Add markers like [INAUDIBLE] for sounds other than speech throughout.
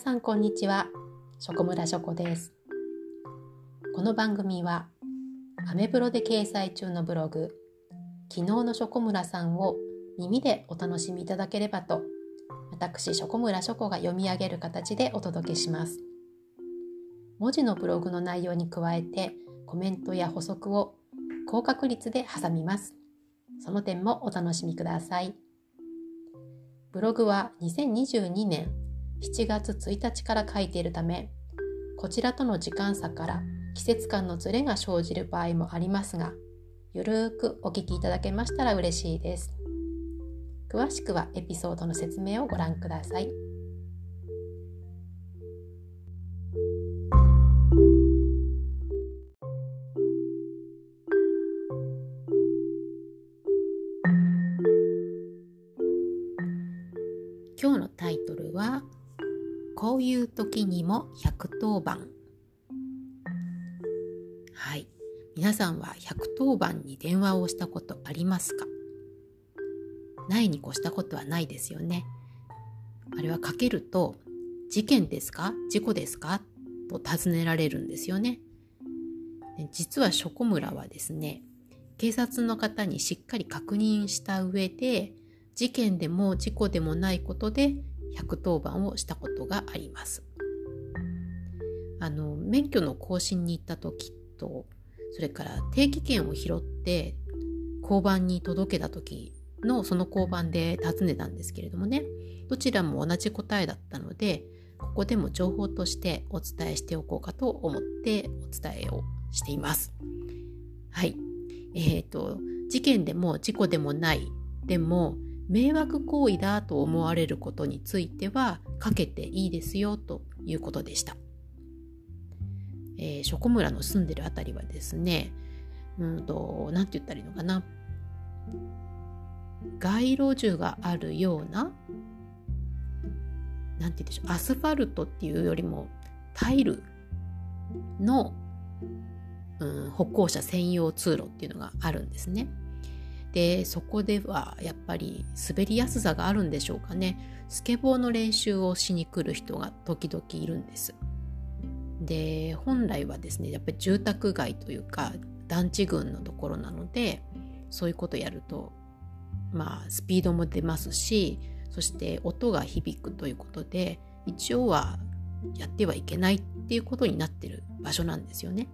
さんこんにちは。ショコムラショコです。この番組はアメブロで掲載中のブログ昨日のショコムラさんを耳でお楽しみいただければと私ショコムラショコが読み上げる形でお届けします。文字のブログの内容に加えてコメントや補足を高確率で挟みます。その点もお楽しみください。ブログは2022年7月1日から書いているためこちらとの時間差から季節感のずれが生じる場合もありますがゆるーくお聞きいただけましたら嬉しいです詳しくはエピソードの説明をご覧ください。今日のタイトルはこういう時にも110番。はい。皆さんは110番に電話をしたことありますか？ないに越したことはないですよね。あれはかけると事件ですか？事故ですか？と尋ねられるんですよね。実はショコムラはですね警察の方にしっかり確認した上で事件でも事故でもないことで110番をしたことがあります。あの免許の更新に行った時とそれから定期券を拾って交番に届けた時のその交番で尋ねたんですけれどもねどちらも同じ答えだったのでここでも情報としてお伝えしておこうかと思ってお伝えをしています。はい。え、ー、と事件でも事故でもないでも迷惑行為だと思われることについてはかけていいですよということでした。えー、ショコ村の住んでるあたりはですね、うんと、なんて言ったらいいのかな。街路樹があるような、なんて言うんでしょう、アスファルトっていうよりもタイルの、うん、歩行者専用通路っていうのがあるんですね。でそこではやっぱり滑りやすさがあるんでしょうかねスケボーの練習をしに来る人が時々いるんですで本来はですねやっぱり住宅街というか団地群のところなのでそういうことやるとまあスピードも出ますしそして音が響くということで一応はやってはいけないっていうことになってる場所なんですよね。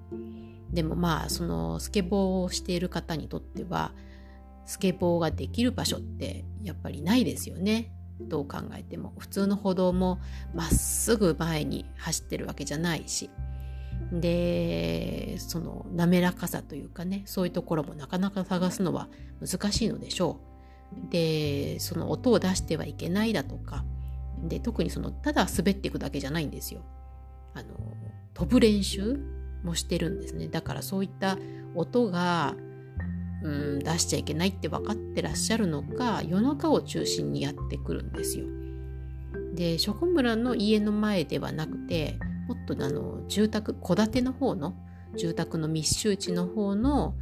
でもまあそのスケボーをしている方にとってはスケボーができる場所ってやっぱりないですよね。どう考えても普通の歩道もまっすぐ前に走ってるわけじゃないしでその滑らかさというかねそういうところもなかなか探すのは難しいのでしょう。でその音を出してはいけないだとかで特にそのただ滑っていくだけじゃないんですよ。あの飛ぶ練習もしてるんですねだからそういった音がうん出しちゃいけないって分かってらっしゃるのか夜中を中心にやってくるんですよ。でショコ村の家の前ではなくてもっとあの住宅戸建ての方の住宅の密集地の方の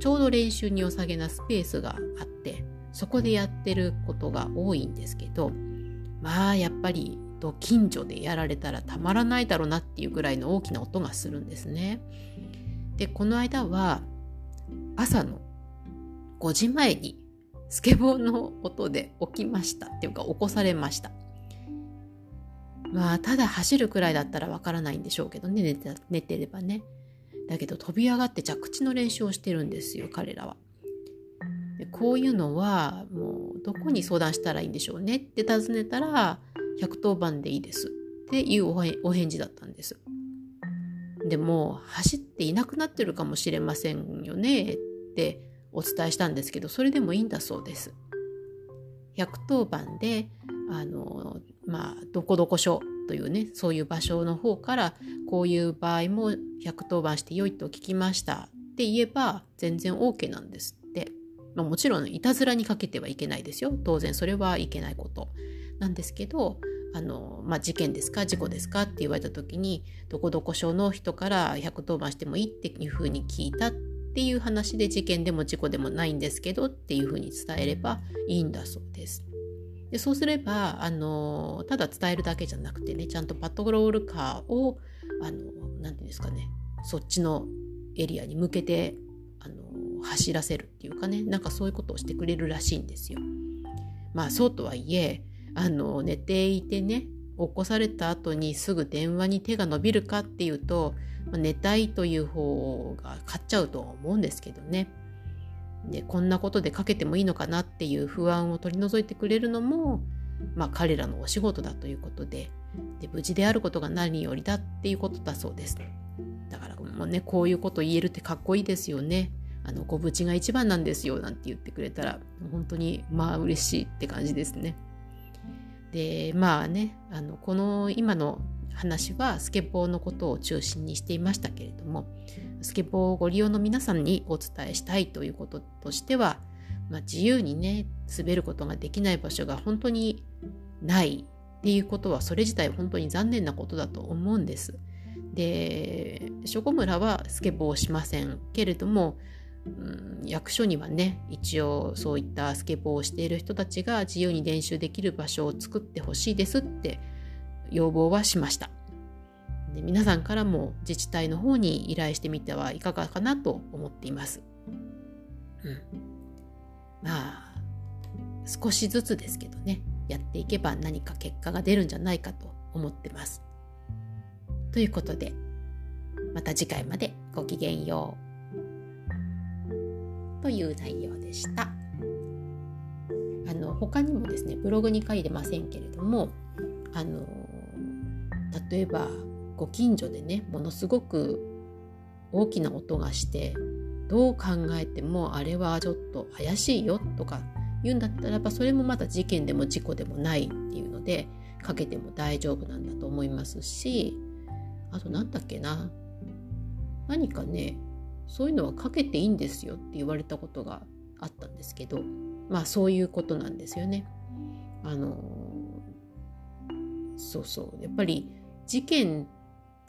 ちょうど練習に良さげなスペースがあってそこでやってることが多いんですけどまあやっぱり近所でやられたらたまらないだろうなっていうぐらいの大きな音がするんですね。でこの間は朝の5時前にスケボーの音で起きましたっていうか起こされました。まあただ走るくらいだったらわからないんでしょうけどね寝て寝てればね。だけど飛び上がって着地の練習をしてるんですよ彼らは。でこういうのはもうどこに相談したらいいんでしょうねって尋ねたら110番でいいですっていうお返事だったんです。でも走っていなくなってるかもしれませんよねってお伝えしたんですけどそれでもいいんだそうです。110番であのまあどこどこ署というねそういう場所の方からこういう場合も110番して良いと聞きましたって言えば全然 OK なんですって、まあ、もちろんいたずらにかけてはいけないですよ。当然それはいけないこと。なんですけどあの、まあ、事件ですか事故ですかって言われた時にどこどこ署の人から110番してもいいっていうふうに聞いたってっていう話で事件でも事故でもないんですけどっていうふうに伝えればいいんだそうです。でそうすればあのただ伝えるだけじゃなくてねちゃんとパトロールカーをあのなんていうんですかねそっちのエリアに向けてあの走らせるっていうかねなんかそういうことをしてくれるらしいんですよ。まあそうとはいえあの寝ていてね起こされた後にすぐ電話に手が伸びるかっていうと、まあ、寝たいという方が勝っちゃうとは思うんですけどね。でこんなことでかけてもいいのかなっていう不安を取り除いてくれるのも、まあ、彼らのお仕事だということでで無事であることが何よりだっていうことだそうです。だからもうねこういうこと言えるってかっこいいですよね。あのご無事が一番なんですよなんて言ってくれたら本当にまあ嬉しいって感じですね。でまあねあのこの今の話はスケボーのことを中心にしていましたけれどもスケボーをご利用の皆さんにお伝えしたいということとしては、まあ、自由にね滑ることができない場所が本当にないっていうことはそれ自体本当に残念なことだと思うんです。でショコムラはスケボーをしませんけれども、うん、役所にはね一応そういったスケボーをしている人たちが自由に練習できる場所を作ってほしいですって要望はしました。で皆さんからも自治体の方に依頼してみてはいかがかなと思っています、うん、まあ少しずつですけどねやっていけば何か結果が出るんじゃないかと思ってます。ということでまた次回までごきげんよう。という内容でした。あの他にもですねブログに書いてませんけれどもあの例えばご近所でねものすごく大きな音がしてどう考えてもあれはちょっと怪しいよとか言うんだったらばそれもまだ事件でも事故でもないっていうのでかけても大丈夫なんだと思いますしあと何だっけな何かねそういうのはかけていいんですよって言われたことがあったんですけどまあそういうことなんですよね。あのそうそうやっぱり事件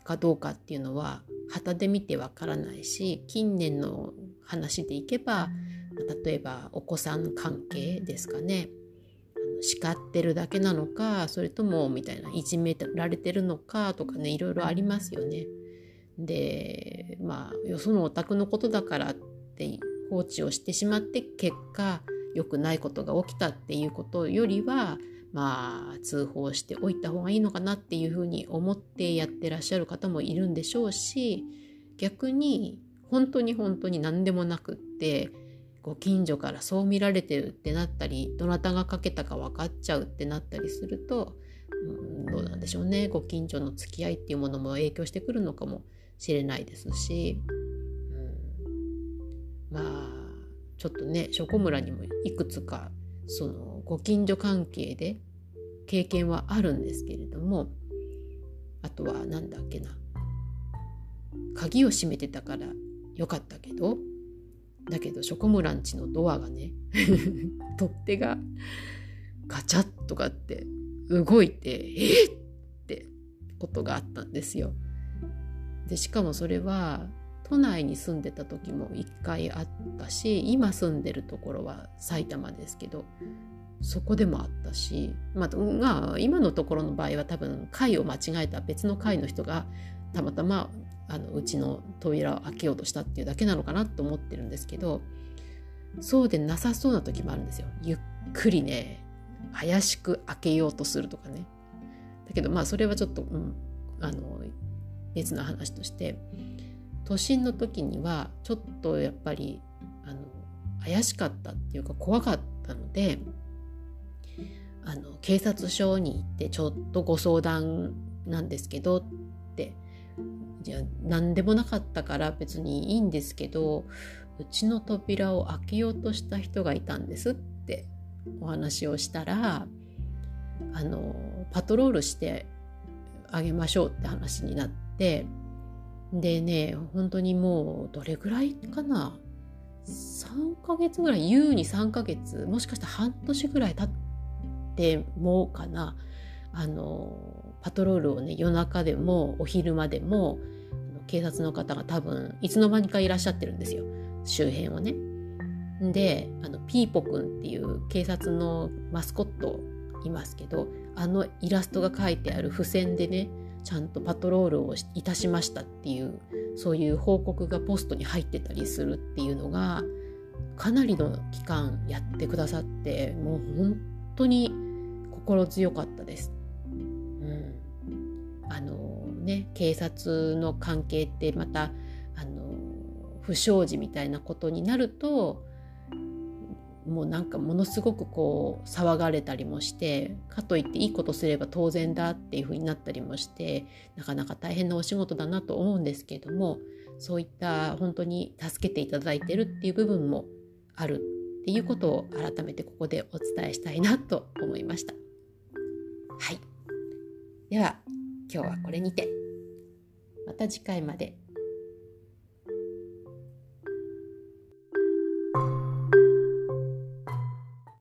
かどうかっていうのは旗で見てわからないし近年の話でいけば例えばお子さん関係ですかね叱ってるだけなのかそれともみたいないじめられてるのかとかねいろいろありますよね。でまあよそのお宅のことだからって放置をしてしまって結果良くないことが起きたっていうことよりはまあ通報しておいた方がいいのかなっていうふうに思ってやってらっしゃる方もいるんでしょうし逆に本当に本当に何でもなくってご近所からそう見られてるってなったりどなたがかけたか分かっちゃうってなったりすると、うん、どうなんでしょうね。ご近所の付き合いっていうものも影響してくるのかもしれないですし、うん、まあちょっとねショコ村にもいくつかそのご近所関係で経験はあるんですけれどもあとは何だっけな鍵を閉めてたからよかったけどだけどショコムランチのドアがね [LAUGHS] 取っ手がガチャッとかって動いてえっってことがあったんですよ。でしかもそれは都内に住んでた時も一回あったし今住んでるところは埼玉ですけどそこでもあったし、まあ、今のところの場合は多分階を間違えた別の階の人がたまたまあのうちの扉を開けようとしたっていうだけなのかなと思ってるんですけどそうでなさそうな時もあるんですよ。ゆっくりね怪しく開けようとするとかね。だけどまあそれはちょっと、うん、あの別の話として都心の時にはちょっとやっぱりあの怪しかったっていうか怖かったのであの警察署に行ってちょっとご相談なんですけどってじゃあ何でもなかったから別にいいんですけどうちの扉を開けようとした人がいたんですってお話をしたらあのパトロールしてあげましょうって話になってでね本当にもうどれぐらいかな？3ヶ月ぐらい優に3ヶ月もしかしたら半年ぐらい経ってもかな。あのパトロールをね夜中でもお昼間でも警察の方が多分いつの間にかいらっしゃってるんですよ。周辺をね。であのピーポくんっていう警察のマスコットいますけどあのイラストが書いてある付箋でねちゃんとパトロールをいたしましたっていうそういう報告がポストに入ってたりするっていうのがかなりの期間やってくださってもう本当に心強かったです。うん、あのね警察の関係ってまたあの不祥事みたいなことになるともうなんかものすごくこう騒がれたりもしてかといっていいことすれば当然だっていうふうになったりもしてなかなか大変なお仕事だなと思うんですけれどもそういった本当に助けていただいてるっていう部分もあるっていうことを改めてここでお伝えしたいなと思いました。はい。では今日はこれにてまた次回まで